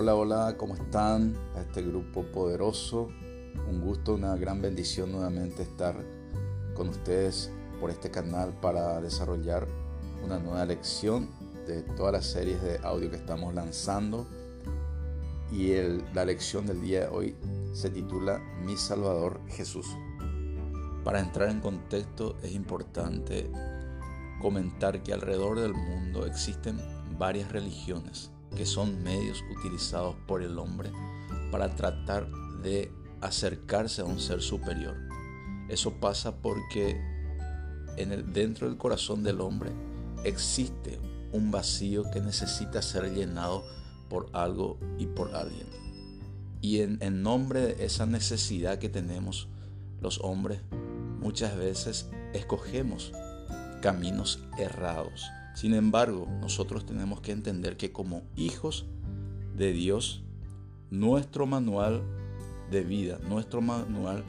Hola, hola, ¿cómo están? A este grupo poderoso. Un gusto, una gran bendición nuevamente estar con ustedes por este canal para desarrollar una nueva lección de todas las series de audio que estamos lanzando. Y la lección del día de hoy se titula Mi Salvador Jesús. Para entrar en contexto es importante comentar que alrededor del mundo existen varias religiones que son medios utilizados por el hombre para tratar de acercarse a un ser superior. Eso pasa porque en el, dentro del corazón del hombre existe un vacío que necesita ser llenado por algo y por alguien. Y en, en nombre de esa necesidad que tenemos los hombres, muchas veces escogemos caminos errados sin embargo, nosotros tenemos que entender que como hijos de Dios, nuestro manual de vida, nuestro manual,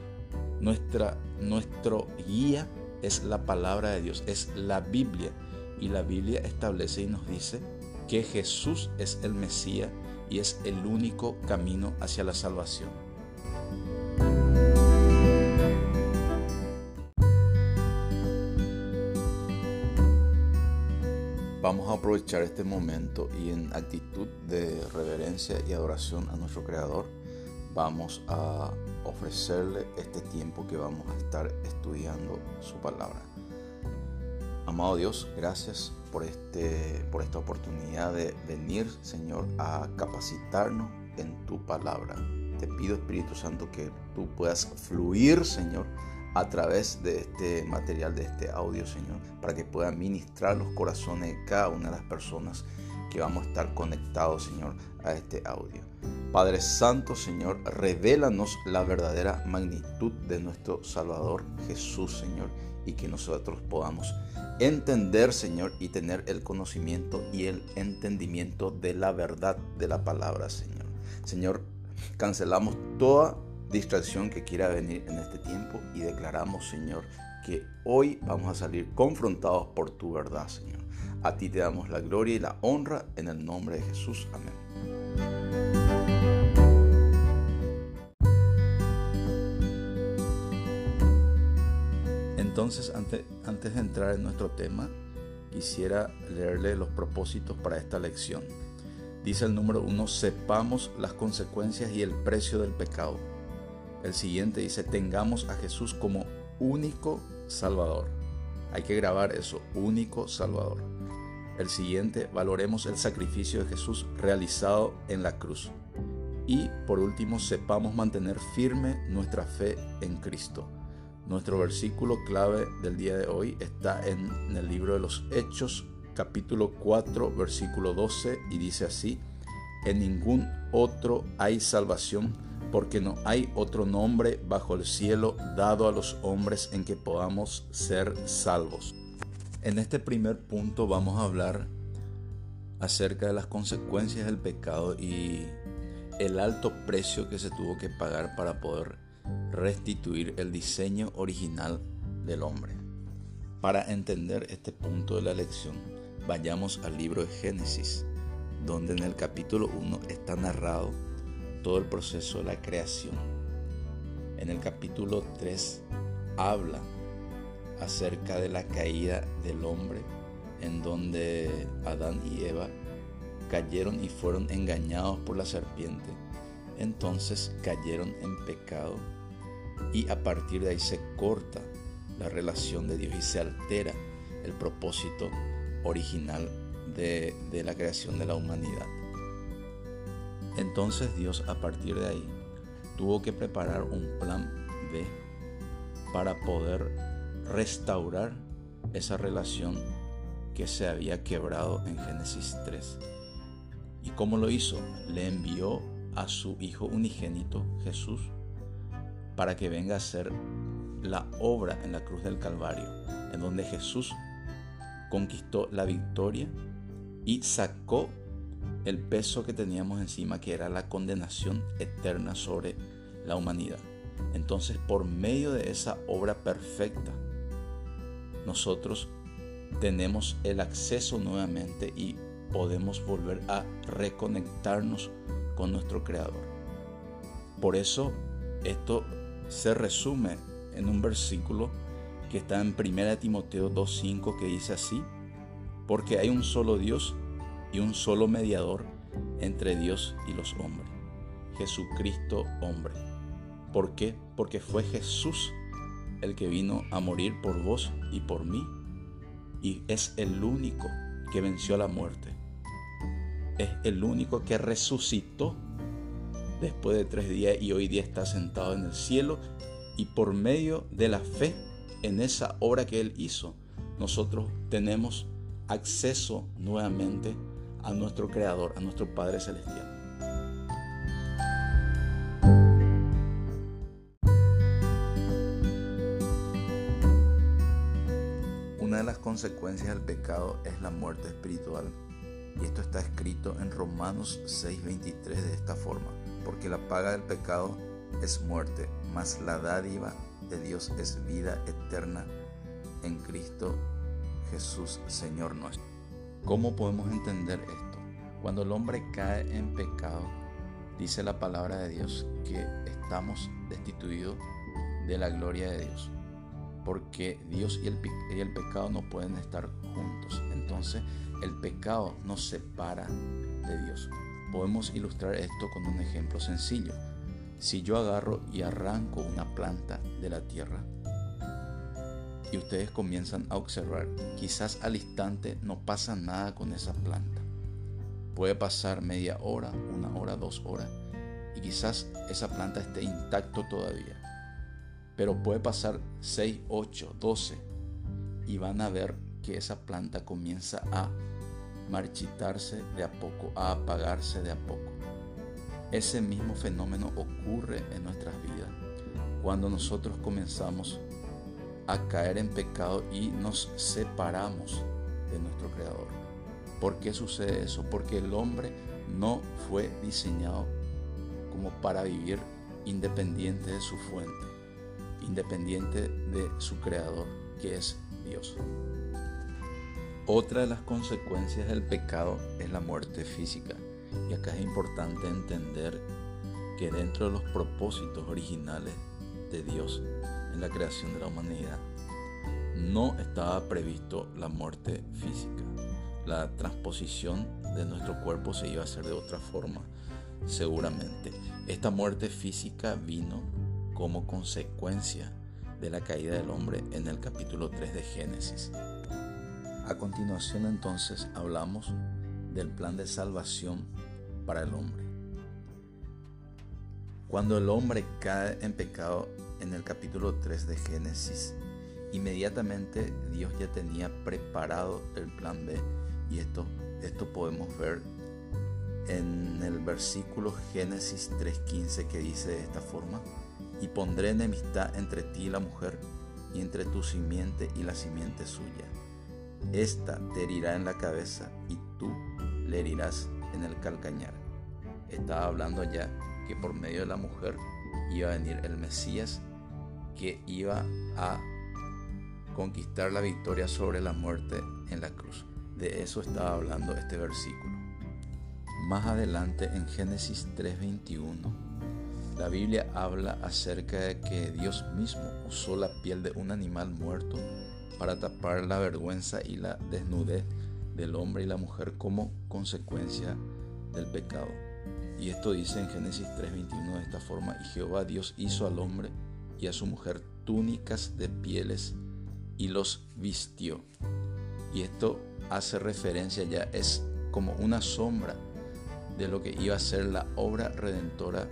nuestra, nuestro guía es la palabra de Dios, es la Biblia. Y la Biblia establece y nos dice que Jesús es el Mesías y es el único camino hacia la salvación. Vamos a aprovechar este momento y en actitud de reverencia y adoración a nuestro Creador, vamos a ofrecerle este tiempo que vamos a estar estudiando su palabra. Amado Dios, gracias por, este, por esta oportunidad de venir, Señor, a capacitarnos en tu palabra. Te pido, Espíritu Santo, que tú puedas fluir, Señor, a través de este material, de este audio, Señor, para que pueda ministrar los corazones de cada una de las personas que vamos a estar conectados, Señor, a este audio. Padre Santo, Señor, revélanos la verdadera magnitud de nuestro Salvador Jesús, Señor, y que nosotros podamos entender, Señor, y tener el conocimiento y el entendimiento de la verdad de la palabra, Señor. Señor, cancelamos toda distracción que quiera venir en este tiempo y declaramos, Señor, que hoy vamos a salir confrontados por tu verdad, Señor. A ti te damos la gloria y la honra en el nombre de Jesús. Amén. Entonces, antes, antes de entrar en nuestro tema, quisiera leerle los propósitos para esta lección. Dice el número uno, sepamos las consecuencias y el precio del pecado. El siguiente dice, tengamos a Jesús como único Salvador. Hay que grabar eso, único Salvador. El siguiente, valoremos el sacrificio de Jesús realizado en la cruz. Y por último, sepamos mantener firme nuestra fe en Cristo. Nuestro versículo clave del día de hoy está en el libro de los Hechos, capítulo 4, versículo 12, y dice así, en ningún otro hay salvación porque no hay otro nombre bajo el cielo dado a los hombres en que podamos ser salvos. En este primer punto vamos a hablar acerca de las consecuencias del pecado y el alto precio que se tuvo que pagar para poder restituir el diseño original del hombre. Para entender este punto de la lección, vayamos al libro de Génesis, donde en el capítulo 1 está narrado todo el proceso de la creación. En el capítulo 3 habla acerca de la caída del hombre, en donde Adán y Eva cayeron y fueron engañados por la serpiente. Entonces cayeron en pecado y a partir de ahí se corta la relación de Dios y se altera el propósito original de, de la creación de la humanidad. Entonces Dios a partir de ahí tuvo que preparar un plan B para poder restaurar esa relación que se había quebrado en Génesis 3. ¿Y cómo lo hizo? Le envió a su Hijo unigénito, Jesús, para que venga a hacer la obra en la cruz del Calvario, en donde Jesús conquistó la victoria y sacó el peso que teníamos encima, que era la condenación eterna sobre la humanidad. Entonces, por medio de esa obra perfecta, nosotros tenemos el acceso nuevamente y podemos volver a reconectarnos con nuestro Creador. Por eso esto se resume en un versículo que está en 1 Timoteo 2.5 que dice así, porque hay un solo Dios y un solo mediador entre Dios y los hombres, Jesucristo hombre. ¿Por qué? Porque fue Jesús el que vino a morir por vos y por mí, y es el único que venció a la muerte. Es el único que resucitó después de tres días y hoy día está sentado en el cielo y por medio de la fe en esa obra que Él hizo, nosotros tenemos acceso nuevamente a nuestro Creador, a nuestro Padre Celestial. Una de las consecuencias del pecado es la muerte espiritual. Y esto está escrito en Romanos 6:23 de esta forma. Porque la paga del pecado es muerte, mas la dádiva de Dios es vida eterna en Cristo Jesús, Señor nuestro. ¿Cómo podemos entender esto? Cuando el hombre cae en pecado, dice la palabra de Dios que estamos destituidos de la gloria de Dios. Porque Dios y el, y el pecado no pueden estar juntos. Entonces el pecado nos separa de Dios. Podemos ilustrar esto con un ejemplo sencillo. Si yo agarro y arranco una planta de la tierra y ustedes comienzan a observar, quizás al instante no pasa nada con esa planta. Puede pasar media hora, una hora, dos horas y quizás esa planta esté intacto todavía. Pero puede pasar 6, 8, 12 y van a ver que esa planta comienza a marchitarse de a poco, a apagarse de a poco. Ese mismo fenómeno ocurre en nuestras vidas cuando nosotros comenzamos a caer en pecado y nos separamos de nuestro Creador. ¿Por qué sucede eso? Porque el hombre no fue diseñado como para vivir independiente de su fuente, independiente de su Creador, que es Dios. Otra de las consecuencias del pecado es la muerte física. Y acá es importante entender que dentro de los propósitos originales de Dios en la creación de la humanidad, no estaba previsto la muerte física. La transposición de nuestro cuerpo se iba a hacer de otra forma, seguramente. Esta muerte física vino como consecuencia de la caída del hombre en el capítulo 3 de Génesis. A continuación entonces hablamos del plan de salvación para el hombre. Cuando el hombre cae en pecado en el capítulo 3 de Génesis, inmediatamente Dios ya tenía preparado el plan B y esto, esto podemos ver en el versículo Génesis 3.15 que dice de esta forma, y pondré enemistad entre ti y la mujer, y entre tu simiente y la simiente suya. Esta te herirá en la cabeza y tú le herirás en el calcañar. Estaba hablando ya que por medio de la mujer iba a venir el Mesías que iba a conquistar la victoria sobre la muerte en la cruz. De eso estaba hablando este versículo. Más adelante en Génesis 3:21, la Biblia habla acerca de que Dios mismo usó la piel de un animal muerto para tapar la vergüenza y la desnudez del hombre y la mujer como consecuencia del pecado. Y esto dice en Génesis 3:21 de esta forma, y Jehová Dios hizo al hombre y a su mujer túnicas de pieles y los vistió. Y esto hace referencia ya, es como una sombra de lo que iba a ser la obra redentora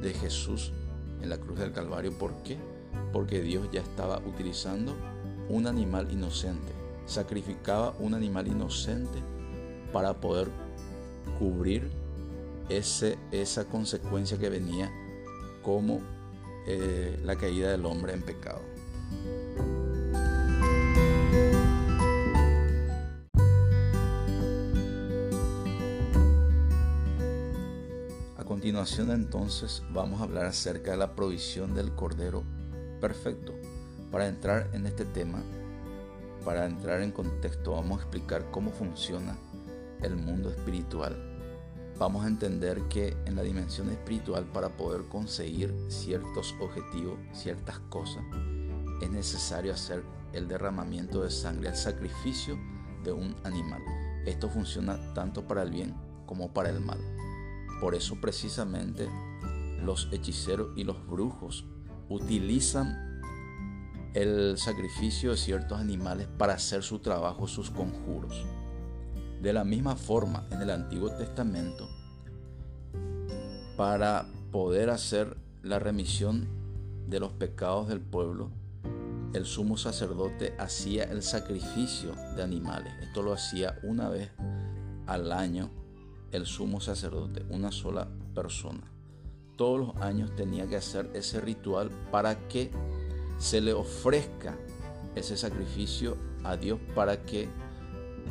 de Jesús en la cruz del Calvario. ¿Por qué? Porque Dios ya estaba utilizando un animal inocente sacrificaba un animal inocente para poder cubrir ese, esa consecuencia que venía como eh, la caída del hombre en pecado. A continuación entonces vamos a hablar acerca de la provisión del Cordero Perfecto. Para entrar en este tema para entrar en contexto, vamos a explicar cómo funciona el mundo espiritual vamos a entender que en la dimensión espiritual para poder conseguir ciertos objetivos, ciertas cosas, es necesario hacer el derramamiento de sangre, el sacrificio de un animal. Esto funciona tanto para el bien como para el mal. Por eso precisamente los hechiceros y los brujos utilizan el sacrificio de ciertos animales para hacer su trabajo, sus conjuros. De la misma forma, en el Antiguo Testamento, para poder hacer la remisión de los pecados del pueblo, el sumo sacerdote hacía el sacrificio de animales. Esto lo hacía una vez al año el sumo sacerdote, una sola persona. Todos los años tenía que hacer ese ritual para que se le ofrezca ese sacrificio a Dios para que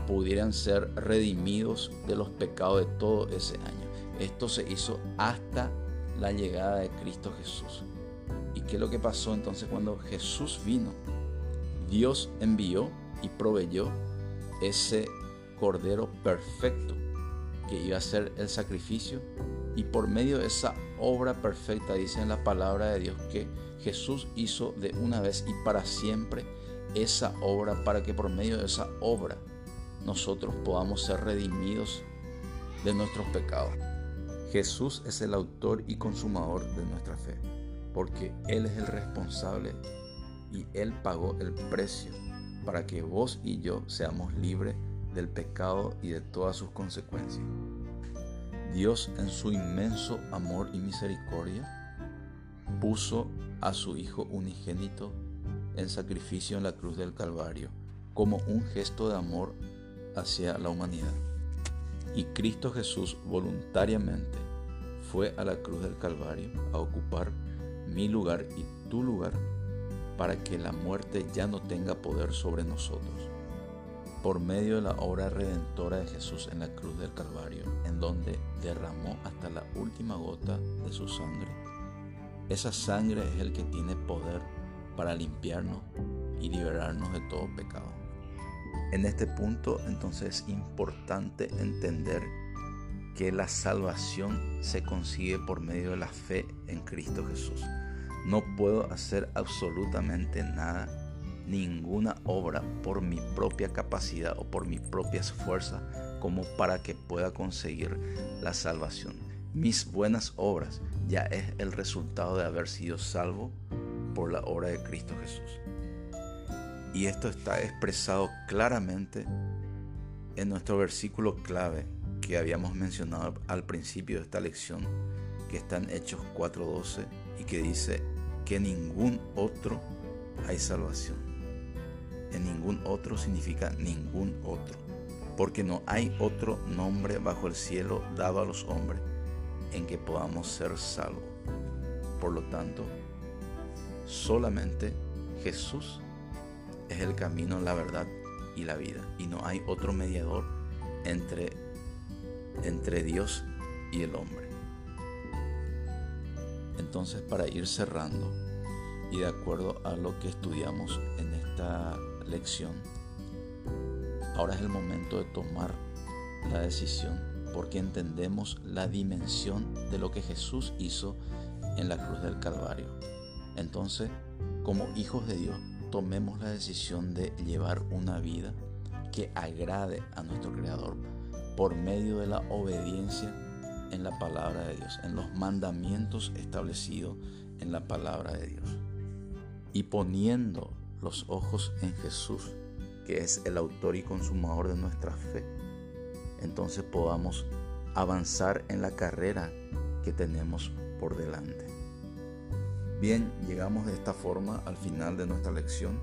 pudieran ser redimidos de los pecados de todo ese año. Esto se hizo hasta la llegada de Cristo Jesús. ¿Y qué es lo que pasó entonces cuando Jesús vino? Dios envió y proveyó ese cordero perfecto que iba a ser el sacrificio y por medio de esa obra perfecta dice en la palabra de Dios que Jesús hizo de una vez y para siempre esa obra para que por medio de esa obra nosotros podamos ser redimidos de nuestros pecados. Jesús es el autor y consumador de nuestra fe, porque Él es el responsable y Él pagó el precio para que vos y yo seamos libres del pecado y de todas sus consecuencias. Dios en su inmenso amor y misericordia puso a su Hijo unigénito en sacrificio en la cruz del Calvario como un gesto de amor hacia la humanidad. Y Cristo Jesús voluntariamente fue a la cruz del Calvario a ocupar mi lugar y tu lugar para que la muerte ya no tenga poder sobre nosotros. Por medio de la obra redentora de Jesús en la cruz del Calvario, en donde derramó hasta la última gota de su sangre, esa sangre es el que tiene poder para limpiarnos y liberarnos de todo pecado. En este punto entonces es importante entender que la salvación se consigue por medio de la fe en Cristo Jesús. No puedo hacer absolutamente nada, ninguna obra por mi propia capacidad o por mis propias fuerzas como para que pueda conseguir la salvación. Mis buenas obras ya es el resultado de haber sido salvo por la obra de Cristo Jesús. Y esto está expresado claramente en nuestro versículo clave que habíamos mencionado al principio de esta lección, que está en Hechos 4:12 y que dice que ningún otro hay salvación. En ningún otro significa ningún otro, porque no hay otro nombre bajo el cielo dado a los hombres en que podamos ser salvos. Por lo tanto, solamente Jesús es el camino, la verdad y la vida. Y no hay otro mediador entre, entre Dios y el hombre. Entonces, para ir cerrando, y de acuerdo a lo que estudiamos en esta lección, ahora es el momento de tomar la decisión porque entendemos la dimensión de lo que Jesús hizo en la cruz del Calvario. Entonces, como hijos de Dios, tomemos la decisión de llevar una vida que agrade a nuestro Creador por medio de la obediencia en la palabra de Dios, en los mandamientos establecidos en la palabra de Dios. Y poniendo los ojos en Jesús, que es el autor y consumador de nuestra fe, entonces podamos avanzar en la carrera que tenemos por delante. Bien, llegamos de esta forma al final de nuestra lección.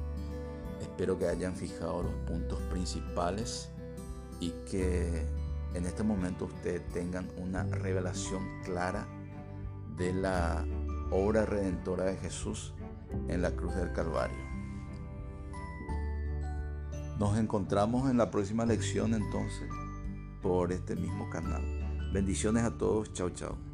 Espero que hayan fijado los puntos principales y que en este momento ustedes tengan una revelación clara de la obra redentora de Jesús en la cruz del Calvario. Nos encontramos en la próxima lección entonces por este mismo canal. Bendiciones a todos, chao chao.